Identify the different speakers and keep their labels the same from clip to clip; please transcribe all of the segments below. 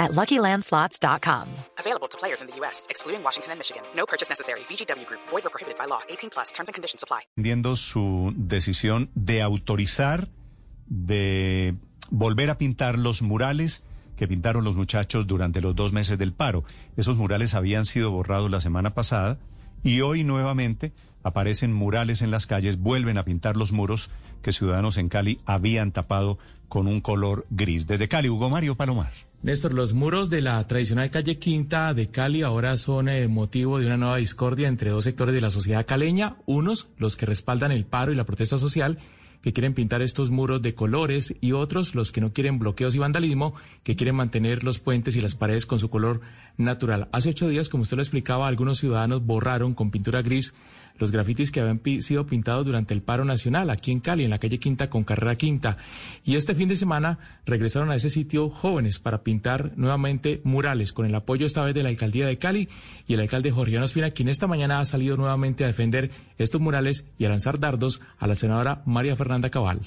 Speaker 1: at LuckyLandSlots.com.
Speaker 2: Available to players in the U.S., excluding Washington and Michigan. No purchase necessary. VGW Group. Void or prohibited by law. 18 plus. Terms and conditions apply.
Speaker 3: Entendiendo su decisión de autorizar, de volver a pintar los murales que pintaron los muchachos durante los dos meses del paro. Esos murales habían sido borrados la semana pasada y hoy nuevamente aparecen murales en las calles, vuelven a pintar los muros que ciudadanos en Cali habían tapado con un color gris. Desde Cali, Hugo Mario Palomar.
Speaker 4: Néstor, los muros de la tradicional calle Quinta de Cali ahora son eh, motivo de una nueva discordia entre dos sectores de la sociedad caleña, unos los que respaldan el paro y la protesta social, que quieren pintar estos muros de colores y otros los que no quieren bloqueos y vandalismo, que quieren mantener los puentes y las paredes con su color natural. Hace ocho días, como usted lo explicaba, algunos ciudadanos borraron con pintura gris los grafitis que habían sido pintados durante el paro nacional aquí en Cali, en la calle Quinta con Carrera Quinta. Y este fin de semana regresaron a ese sitio jóvenes para pintar nuevamente murales con el apoyo esta vez de la alcaldía de Cali y el alcalde Jorge Espina, quien esta mañana ha salido nuevamente a defender estos murales y a lanzar dardos a la senadora María Fernanda Cabal.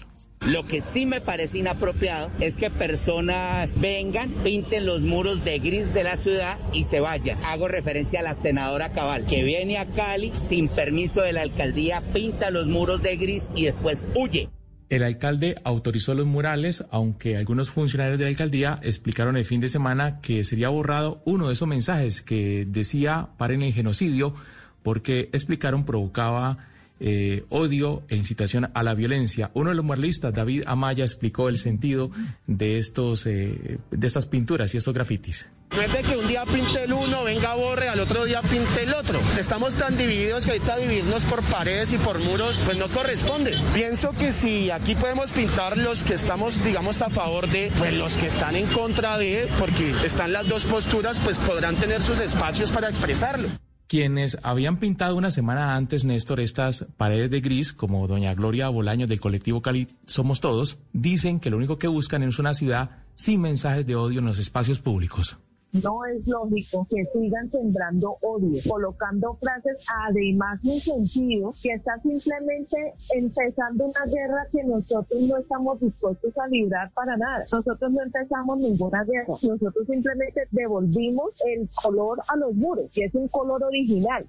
Speaker 5: Lo que sí me parece inapropiado es que personas vengan, pinten los muros de gris de la ciudad y se vayan. Hago referencia a la senadora Cabal, que viene a Cali sin permiso de la alcaldía, pinta los muros de gris y después huye.
Speaker 4: El alcalde autorizó los murales, aunque algunos funcionarios de la alcaldía explicaron el fin de semana que sería borrado uno de esos mensajes que decía paren el genocidio, porque explicaron provocaba eh, odio e incitación a la violencia. Uno de los muralistas, David Amaya, explicó el sentido de estos eh, de estas pinturas y estos grafitis.
Speaker 6: No es que un día pinte el uno, venga borre, al otro día pinte el otro. Estamos tan divididos que ahorita dividirnos por paredes y por muros, pues no corresponde. Pienso que si aquí podemos pintar los que estamos, digamos, a favor de, pues los que están en contra de, porque están las dos posturas, pues podrán tener sus espacios para expresarlo.
Speaker 4: Quienes habían pintado una semana antes, Néstor, estas paredes de gris, como doña Gloria Bolaños del colectivo Cali Somos Todos, dicen que lo único que buscan es una ciudad sin mensajes de odio en los espacios públicos.
Speaker 7: No es lógico que sigan sembrando odio, colocando frases además sin sentido, que está simplemente empezando una guerra que nosotros no estamos dispuestos a librar para nada. Nosotros no empezamos ninguna guerra. Nosotros simplemente devolvimos el color a los muros, que es un color original.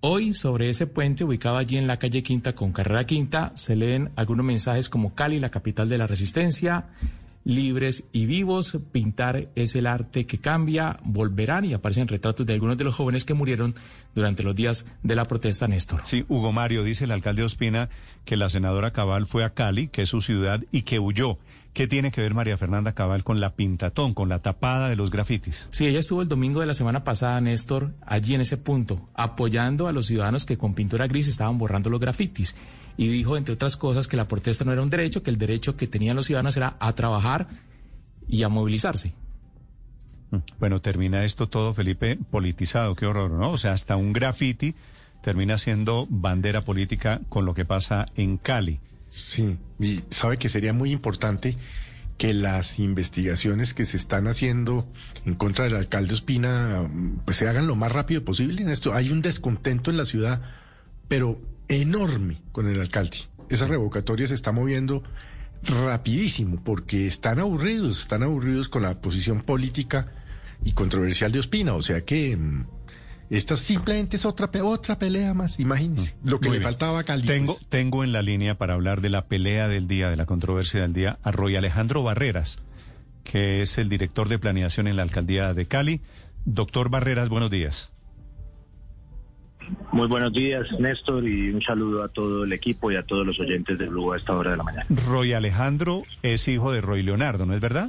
Speaker 4: Hoy sobre ese puente ubicado allí en la calle Quinta con Carrera Quinta se leen algunos mensajes como Cali, la capital de la resistencia, libres y vivos. Pintar es el arte que cambia, volverán y aparecen retratos de algunos de los jóvenes que murieron durante los días de la protesta, Néstor.
Speaker 3: Sí, Hugo Mario, dice el alcalde Ospina que la senadora Cabal fue a Cali, que es su ciudad, y que huyó. ¿Qué tiene que ver María Fernanda Cabal con la pintatón, con la tapada de los grafitis?
Speaker 4: Sí, ella estuvo el domingo de la semana pasada, Néstor, allí en ese punto, apoyando a los ciudadanos que con pintura gris estaban borrando los grafitis y dijo, entre otras cosas, que la protesta no era un derecho, que el derecho que tenían los ciudadanos era a trabajar y a movilizarse.
Speaker 3: Mm, bueno, termina esto todo, Felipe, politizado, qué horror, ¿no? O sea, hasta un graffiti termina siendo bandera política con lo que pasa en Cali.
Speaker 8: Sí, y sabe que sería muy importante que las investigaciones que se están haciendo en contra del alcalde Ospina pues se hagan lo más rápido posible en esto. Hay un descontento en la ciudad, pero enorme con el alcalde. Esa revocatoria se está moviendo rapidísimo porque están aburridos, están aburridos con la posición política y controversial de Ospina. O sea que mm, esta simplemente es otra, otra pelea más, imagínense. Mm, lo que le faltaba a Cali.
Speaker 3: Tengo, tengo en la línea para hablar de la pelea del día, de la controversia del día, a Roy Alejandro Barreras, que es el director de planeación en la alcaldía de Cali. Doctor Barreras, buenos días.
Speaker 9: Muy buenos días, Néstor, y un saludo a todo el equipo y a todos los oyentes de Blue a esta hora de la mañana.
Speaker 3: Roy Alejandro es hijo de Roy Leonardo, ¿no es verdad?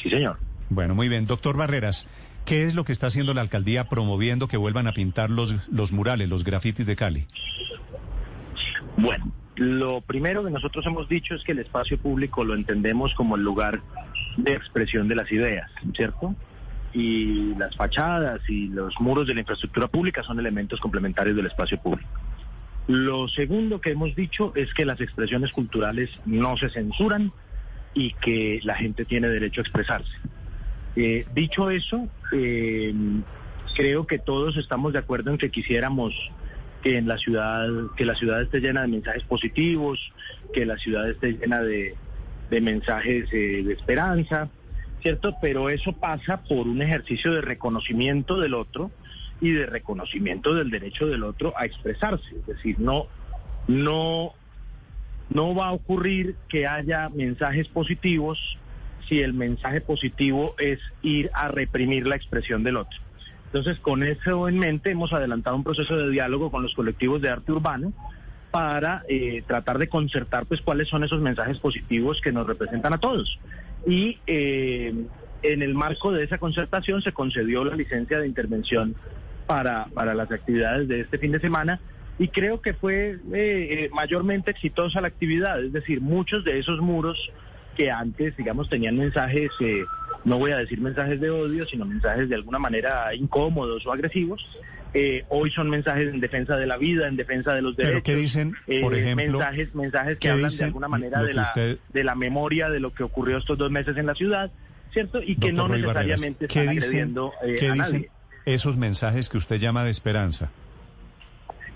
Speaker 9: Sí, señor.
Speaker 3: Bueno, muy bien. Doctor Barreras, ¿qué es lo que está haciendo la alcaldía promoviendo que vuelvan a pintar los, los murales, los grafitis de Cali?
Speaker 9: Bueno, lo primero que nosotros hemos dicho es que el espacio público lo entendemos como el lugar de expresión de las ideas, ¿cierto? Y las fachadas y los muros de la infraestructura pública son elementos complementarios del espacio público. Lo segundo que hemos dicho es que las expresiones culturales no se censuran y que la gente tiene derecho a expresarse. Eh, dicho eso, eh, creo que todos estamos de acuerdo en que quisiéramos que en la ciudad, que la ciudad esté llena de mensajes positivos, que la ciudad esté llena de, de mensajes eh, de esperanza, ¿cierto? Pero eso pasa por un ejercicio de reconocimiento del otro y de reconocimiento del derecho del otro a expresarse. Es decir, no, no, no va a ocurrir que haya mensajes positivos si el mensaje positivo es ir a reprimir la expresión del otro. Entonces, con eso en mente, hemos adelantado un proceso de diálogo con los colectivos de arte urbano para eh, tratar de concertar pues cuáles son esos mensajes positivos que nos representan a todos. Y eh, en el marco de esa concertación se concedió la licencia de intervención para, para las actividades de este fin de semana y creo que fue eh, mayormente exitosa la actividad, es decir, muchos de esos muros que antes, digamos, tenían mensajes, no voy a decir mensajes de odio, sino mensajes de alguna manera incómodos o agresivos, eh, hoy son mensajes en defensa de la vida, en defensa de los derechos.
Speaker 3: ¿Pero qué dicen, por
Speaker 9: eh,
Speaker 3: ejemplo?
Speaker 9: Mensajes, mensajes que hablan de alguna manera de la, de la memoria de lo que ocurrió estos dos meses en la ciudad, ¿cierto? Y que no necesariamente están agrediendo eh,
Speaker 3: ¿qué
Speaker 9: a
Speaker 3: dicen esos mensajes que usted llama de esperanza?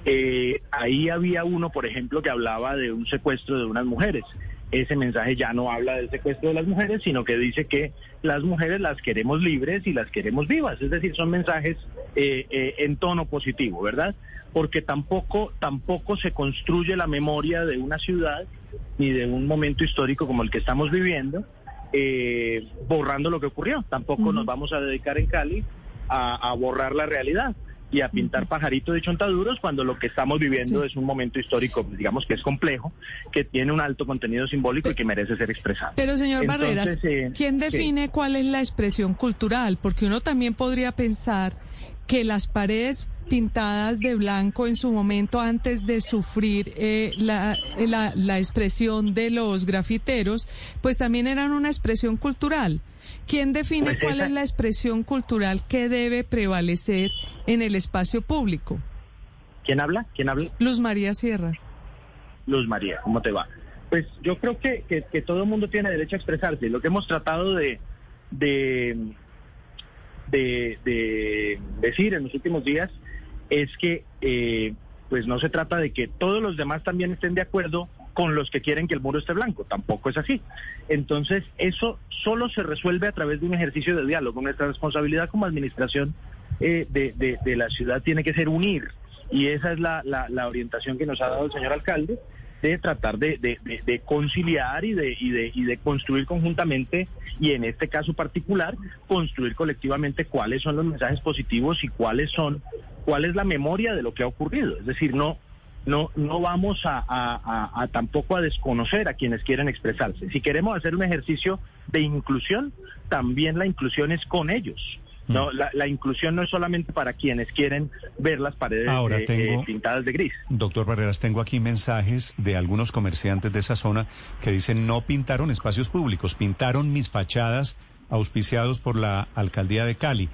Speaker 9: Eh, ahí había uno, por ejemplo, que hablaba de un secuestro de unas mujeres. Ese mensaje ya no habla del secuestro de las mujeres, sino que dice que las mujeres las queremos libres y las queremos vivas. Es decir, son mensajes eh, eh, en tono positivo, ¿verdad? Porque tampoco, tampoco se construye la memoria de una ciudad ni de un momento histórico como el que estamos viviendo, eh, borrando lo que ocurrió. Tampoco nos vamos a dedicar en Cali a, a borrar la realidad y a pintar pajaritos de chontaduros cuando lo que estamos viviendo es un momento histórico, digamos que es complejo, que tiene un alto contenido simbólico y que merece ser expresado.
Speaker 10: Pero señor
Speaker 9: Entonces,
Speaker 10: Barreras,
Speaker 9: eh,
Speaker 10: ¿quién
Speaker 9: sí.
Speaker 10: define cuál es la expresión cultural? Porque uno también podría pensar que las paredes pintadas de blanco en su momento antes de sufrir eh, la, la, la expresión de los grafiteros, pues también eran una expresión cultural. ¿Quién define
Speaker 9: Pues
Speaker 10: cuál
Speaker 9: esa-
Speaker 10: es la expresión cultural que debe prevalecer en el espacio público?
Speaker 9: ¿Quién habla? ¿Quién habla?
Speaker 10: Luz María Sierra.
Speaker 9: Luz María, ¿cómo te va? Pues yo creo que, que, que todo el mundo tiene derecho a expresarse. Lo que hemos tratado de, de, de, de decir en los últimos días es que eh, pues no se trata de que todos los demás también estén de acuerdo con los que quieren que el muro esté blanco. Tampoco es así. Entonces, eso solo se resuelve a través de un ejercicio de diálogo. Nuestra responsabilidad como administración eh, de, de- la ciudad tiene que ser unir. Y esa es la, la- la orientación que nos ha dado el señor alcalde de tratar de, de- de- de conciliar y de, y, de, y de construir conjuntamente, y en este caso particular, construir colectivamente cuáles son los mensajes positivos y cuáles son, cuál es la memoria de lo que ha ocurrido. Es decir, no, no, no vamos a, a- a- a tampoco a desconocer a quienes quieren expresarse. Si queremos hacer un ejercicio de inclusión, también la inclusión es con ellos. No, la, la inclusión no es solamente para quienes quieren ver las paredes
Speaker 3: Ahora
Speaker 9: eh,
Speaker 3: tengo-
Speaker 9: eh, pintadas de gris.
Speaker 3: Doctor Barreras, tengo aquí mensajes de algunos comerciantes de esa zona que dicen no pintaron espacios públicos, pintaron mis fachadas auspiciados por la alcaldía de Cali.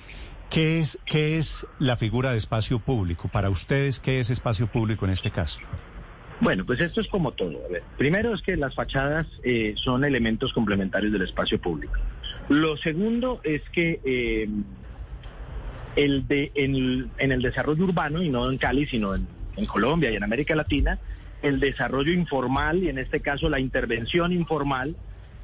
Speaker 3: ¿Qué es, qué es la figura de espacio público? Para ustedes, ¿qué es espacio público en este caso?
Speaker 9: Bueno, pues esto es como todo. Primero es que las fachadas eh, son elementos complementarios del espacio público. Lo segundo es que eh, el de, en, en el desarrollo urbano, y no en Cali, sino en, en Colombia y en América Latina, el desarrollo informal y en este caso la intervención informal,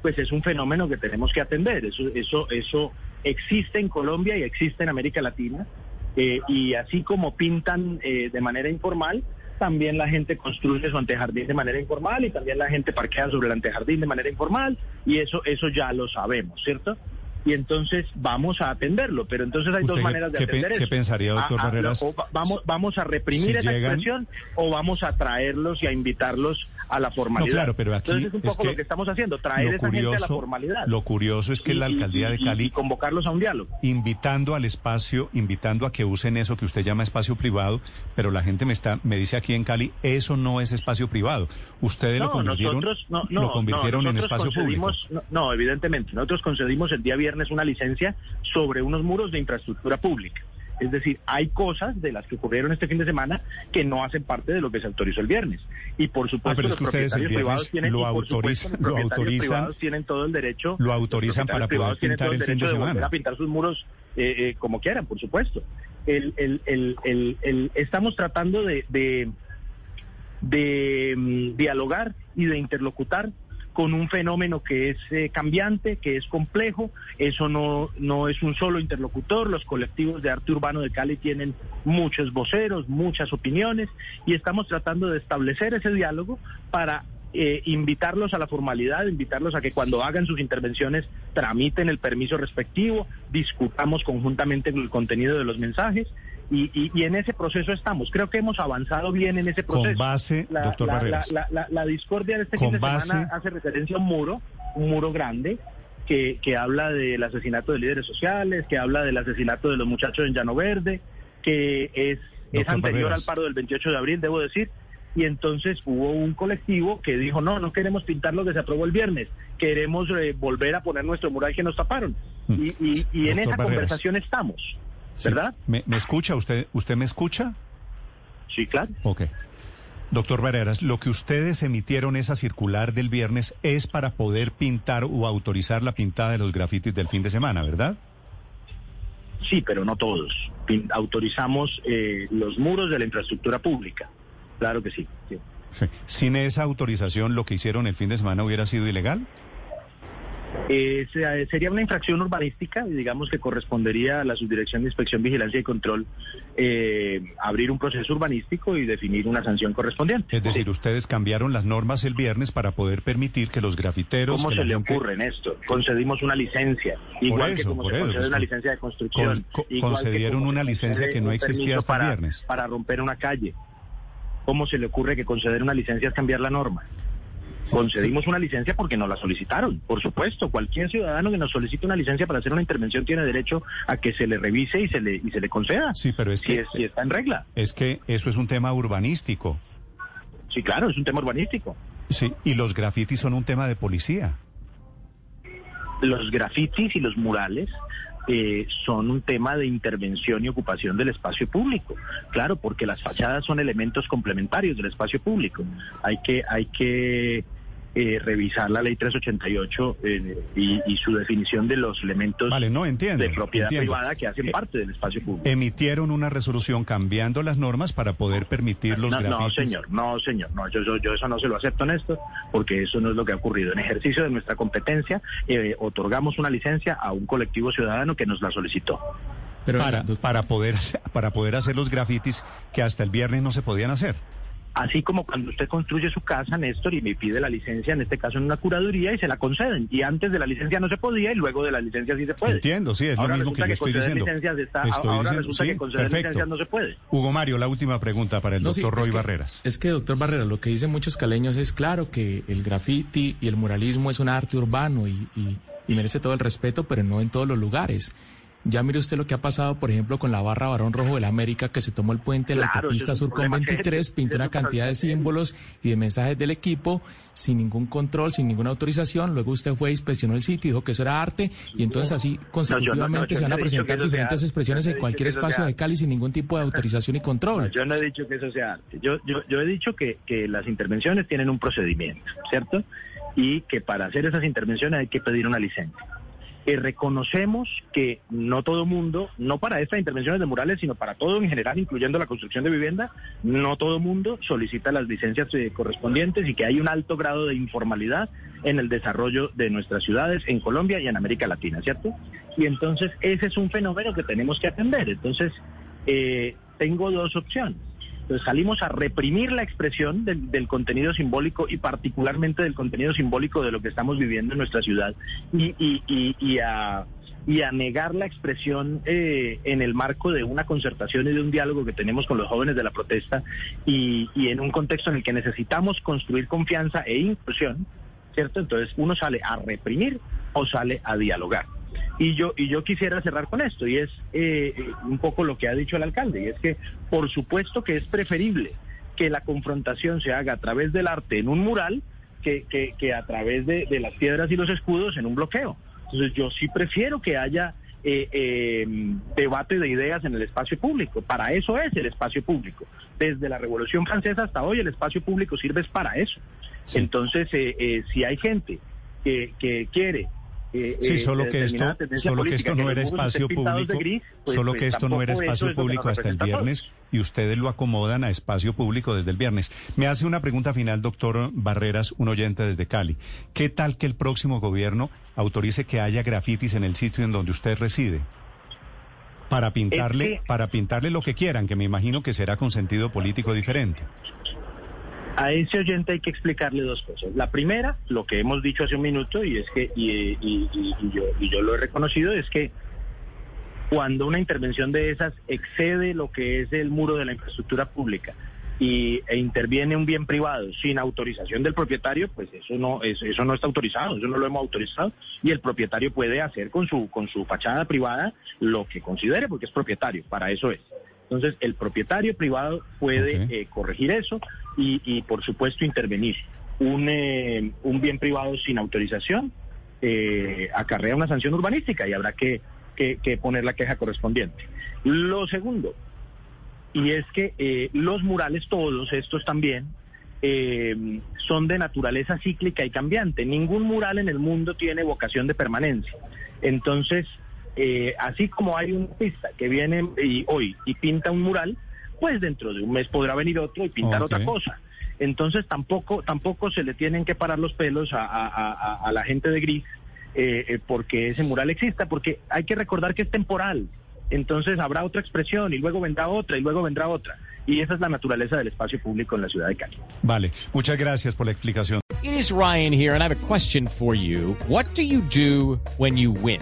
Speaker 9: pues es un fenómeno que tenemos que atender. Eso, eso, eso existe en Colombia y existe en América Latina. Eh, y así como pintan eh, de manera informal, también la gente construye su antejardín de manera informal y también la gente parquea sobre el antejardín de manera informal y eso eso ya lo sabemos, ¿cierto? Y entonces vamos a atenderlo, pero entonces hay
Speaker 3: ¿Usted
Speaker 9: dos maneras de
Speaker 3: qué
Speaker 9: atender
Speaker 3: qué
Speaker 9: eso.
Speaker 3: pensaría, doctor Barreras?
Speaker 9: o va- vamos, vamos a reprimir
Speaker 3: Si
Speaker 9: esa
Speaker 3: llegan-
Speaker 9: expresión o vamos a traerlos y a invitarlos a la formalidad.
Speaker 3: No, claro, pero aquí
Speaker 9: entonces es un
Speaker 3: es
Speaker 9: poco
Speaker 3: que
Speaker 9: lo que estamos haciendo, traer a esa gente a la
Speaker 3: curioso-
Speaker 9: formalidad.
Speaker 3: lo curioso es que
Speaker 9: Y-
Speaker 3: la
Speaker 9: y-
Speaker 3: alcaldía de Cali-
Speaker 9: y convocarlos a un diálogo.
Speaker 3: invitando al espacio, invitando a que usen eso que usted llama espacio privado, pero la gente me está, me dice aquí en Cali, eso no es espacio privado. Ustedes lo convirtieron,
Speaker 9: nosotros, no,
Speaker 3: lo convirtieron en espacio público.
Speaker 9: no, evidentemente. Nosotros concedimos el día viernes una licencia sobre unos muros de infraestructura pública. Es decir, hay cosas de las que ocurrieron este fin de semana que no hacen parte de lo que se autorizó el viernes. Y por supuesto,
Speaker 3: Ah, es
Speaker 9: los
Speaker 3: el
Speaker 9: propietarios privados
Speaker 3: viernes
Speaker 9: tienen,
Speaker 3: lo
Speaker 9: supuesto, los
Speaker 3: lo
Speaker 9: propietarios
Speaker 3: autorizan-
Speaker 9: privados tienen todo el derecho.
Speaker 3: lo autorizan para poder pintar
Speaker 9: todo
Speaker 3: el fin de semana.
Speaker 9: a pintar sus muros eh, eh, como quieran, por supuesto. El, el, el, el, el- estamos tratando de, de, de mm, dialogar y de interlocutar con un fenómeno que es eh, cambiante, que es complejo. Eso no, no es un solo interlocutor. Los colectivos de arte urbano de Cali tienen muchos voceros, muchas opiniones, y estamos tratando de establecer ese diálogo para eh, invitarlos a la formalidad, invitarlos a que cuando hagan sus intervenciones tramiten el permiso respectivo, discutamos conjuntamente el contenido de los mensajes. Y, y- y en ese proceso estamos. Creo que hemos avanzado bien en ese
Speaker 3: Con
Speaker 9: proceso.
Speaker 3: base,
Speaker 9: la,
Speaker 3: doctor
Speaker 9: la-
Speaker 3: Barreras.
Speaker 9: la- discordia de este
Speaker 3: Con
Speaker 9: fin de
Speaker 3: base-
Speaker 9: semana hace referencia a un muro, un muro grande, que, que habla del asesinato de líderes sociales, que habla del asesinato de los muchachos en Llano Verde, que es, es anterior
Speaker 3: Barreras.
Speaker 9: al paro del 28 de abril, debo decir. Y entonces hubo un colectivo que dijo, no, no queremos pintar lo que se aprobó el viernes, queremos eh, volver a poner nuestro mural que nos taparon.
Speaker 3: Mm.
Speaker 9: Y, y- y en esa
Speaker 3: Barreras.
Speaker 9: conversación estamos,
Speaker 3: Sí.
Speaker 9: ¿verdad?
Speaker 3: ¿Me, me escucha usted? ¿Usted me escucha?
Speaker 9: Sí, claro.
Speaker 3: Ok. Doctor Barreras, lo que ustedes emitieron esa circular del viernes es para poder pintar o autorizar la pintada de los grafitis del fin de semana, ¿verdad?
Speaker 9: Sí, pero no todos. Autorizamos eh, los muros de la infraestructura pública. Claro que sí. sí.
Speaker 3: Sí. Sin esa autorización, lo que hicieron el fin de semana hubiera sido ilegal.
Speaker 9: Eh, se- sería una infracción urbanística, y digamos que correspondería a la Subdirección de Inspección, Vigilancia y Control eh, abrir un proceso urbanístico y definir una sanción correspondiente.
Speaker 3: Es decir, ustedes cambiaron las normas el viernes para poder permitir que los grafiteros...
Speaker 9: ¿Cómo se le
Speaker 3: gente-
Speaker 9: ocurre, Néstor? Concedimos una licencia, igual que como se
Speaker 3: eso,
Speaker 9: concede
Speaker 3: pues,
Speaker 9: una licencia de construcción.
Speaker 3: con- concedieron una licencia que no existía hasta el viernes.
Speaker 9: Para romper una calle. ¿Cómo se le ocurre que conceder una licencia es cambiar la norma? Concedimos una licencia porque nos la solicitaron. Por supuesto, cualquier ciudadano que nos solicite una licencia para hacer una intervención tiene derecho a que se le revise y se le, y se le conceda.
Speaker 3: Sí, pero es
Speaker 9: si,
Speaker 3: que-
Speaker 9: es- si está en regla.
Speaker 3: Es que eso es un tema urbanístico.
Speaker 9: Sí, claro, es un tema urbanístico.
Speaker 3: Sí, y los grafitis son un tema de policía.
Speaker 9: los grafitis y los murales eh, son un tema de intervención y ocupación del espacio público. Claro, porque las fachadas son elementos complementarios del espacio público. Hay que, hay que eh, revisar la ley 388 eh, y, y su definición de los elementos
Speaker 3: Vale, no entiendo.
Speaker 9: de propiedad
Speaker 3: entiendo.
Speaker 9: privada que hacen
Speaker 3: Eh,
Speaker 9: parte del espacio público.
Speaker 3: Emitieron una resolución cambiando las normas para poder permitir los
Speaker 9: no, no,
Speaker 3: grafitis.
Speaker 9: señor, no, señor, no, yo, yo, yo eso no se lo acepto, Néstor, porque eso no es lo que ha ocurrido. En ejercicio de nuestra competencia, eh, otorgamos una licencia a un colectivo ciudadano que nos la solicitó.
Speaker 4: Pero,
Speaker 3: para, para, poder, hacer- para poder hacer los grafitis que hasta el viernes no se podían hacer.
Speaker 9: Así como cuando usted construye su casa, Néstor, y me pide la licencia, en este caso en una curaduría, y se la conceden. Y antes de la licencia no se podía, y luego de la licencia sí se puede.
Speaker 3: Entiendo, sí, es
Speaker 9: Ahora
Speaker 3: lo mismo que estoy diciendo.
Speaker 9: licencias está-
Speaker 3: Estoy
Speaker 9: ahora
Speaker 3: diciendo-
Speaker 9: resulta
Speaker 3: sí,
Speaker 9: que conceder
Speaker 3: perfecto.
Speaker 9: licencias no se puede.
Speaker 3: Hugo Mario, la última pregunta para el
Speaker 4: No, sí,
Speaker 3: doctor
Speaker 4: es
Speaker 3: Roy
Speaker 4: que-
Speaker 3: Barreras.
Speaker 4: Es que, doctor Barreras, lo que dicen muchos caleños es claro que el graffiti y el muralismo es un arte urbano y, y- y merece todo el respeto, pero no en todos los lugares. Ya mire usted lo que ha pasado, por ejemplo, con la barra Barón Rojo de la América, que se tomó el puente de la
Speaker 9: Claro,
Speaker 4: autopista Sur con
Speaker 9: problema
Speaker 4: 23,
Speaker 9: serio.
Speaker 4: pintó una cantidad de símbolos y de mensajes del equipo sin ningún control, sin ninguna autorización. Luego usted fue, inspeccionó el sitio, dijo que eso era arte y entonces así consecutivamente se van a presentar
Speaker 9: sea
Speaker 4: diferentes expresiones en cualquier espacio de. Cali sin ningún tipo de autorización y control.
Speaker 9: yo no he dicho que eso sea arte. Yo, yo, yo he dicho que, que las intervenciones tienen un procedimiento, ¿cierto? Y que para hacer esas intervenciones hay que pedir una licencia. Eh, reconocemos que no todo mundo, no para estas intervenciones de murales, sino para todo en general, incluyendo la construcción de vivienda, no todo mundo solicita las licencias eh, correspondientes y que hay un alto grado de informalidad en el desarrollo de nuestras ciudades en Colombia y en América Latina, ¿cierto? Y entonces ese es un fenómeno que tenemos que atender. Entonces, eh, tengo dos opciones. Entonces salimos a reprimir la expresión del, contenido simbólico y particularmente del contenido simbólico de lo que estamos viviendo en nuestra ciudad y, y, y, y a negar la expresión eh, en el marco de una concertación y de un diálogo que tenemos con los jóvenes de la protesta y, y en un contexto en el que necesitamos construir confianza e inclusión, ¿cierto? Entonces uno sale a reprimir o sale a dialogar. Y yo, y yo quisiera cerrar con esto, y es eh, eh, un poco lo que ha dicho el alcalde, y es que por supuesto que es preferible que la confrontación se haga a través del arte en un mural que, que, que a través de, de las piedras y los escudos en un bloqueo. Entonces yo sí prefiero que haya eh, eh, debate de ideas en el espacio público. Para eso es el espacio público. Desde la Revolución Francesa hasta hoy el espacio público sirve para eso. Entonces, eh, si hay gente que, que quiere
Speaker 3: sí, solo que esto, solo que esto no era espacio público, solo que esto no era espacio público hasta el viernes y ustedes lo acomodan a espacio público desde el viernes. Me hace una pregunta final, doctor Barreras, un oyente desde Cali. ¿Qué tal que el próximo gobierno autorice que haya grafitis en el sitio en donde usted reside? Para pintarle, para pintarle lo que quieran, que me imagino que será con sentido político diferente.
Speaker 9: A ese oyente hay que explicarle dos cosas. La primera, lo que hemos dicho hace un minuto, y es que, y, yo, y yo lo he reconocido, es que cuando una intervención de esas excede lo que es el muro de la infraestructura pública y, e interviene un bien privado sin autorización del propietario, pues eso no, eso no está autorizado, eso no lo hemos autorizado, y el propietario puede hacer con su, con su fachada privada lo que considere, porque es propietario, para eso es. Entonces, el propietario privado puede eh, corregir eso y, por supuesto, intervenir. Un, eh, un bien privado sin autorización eh, acarrea una sanción urbanística y habrá que, poner la queja correspondiente. Lo segundo, y es que los murales, todos estos también, son de naturaleza cíclica y cambiante. Ningún mural en el mundo tiene vocación de permanencia. Entonces, eh, así como hay un artista que viene y, hoy y pinta un mural, pues dentro de un mes podrá venir otro y pintar otra cosa. Entonces tampoco tampoco se le tienen que parar los pelos a, la gente de gris eh, eh, porque ese mural exista, porque hay que recordar que es temporal. Entonces habrá otra expresión y luego vendrá otra y luego vendrá otra. Y esa es la naturaleza del espacio público en la ciudad de Cali.
Speaker 3: Vale, muchas gracias por la explicación.
Speaker 11: It is Ryan here and I have a question for you. What do you do when you win?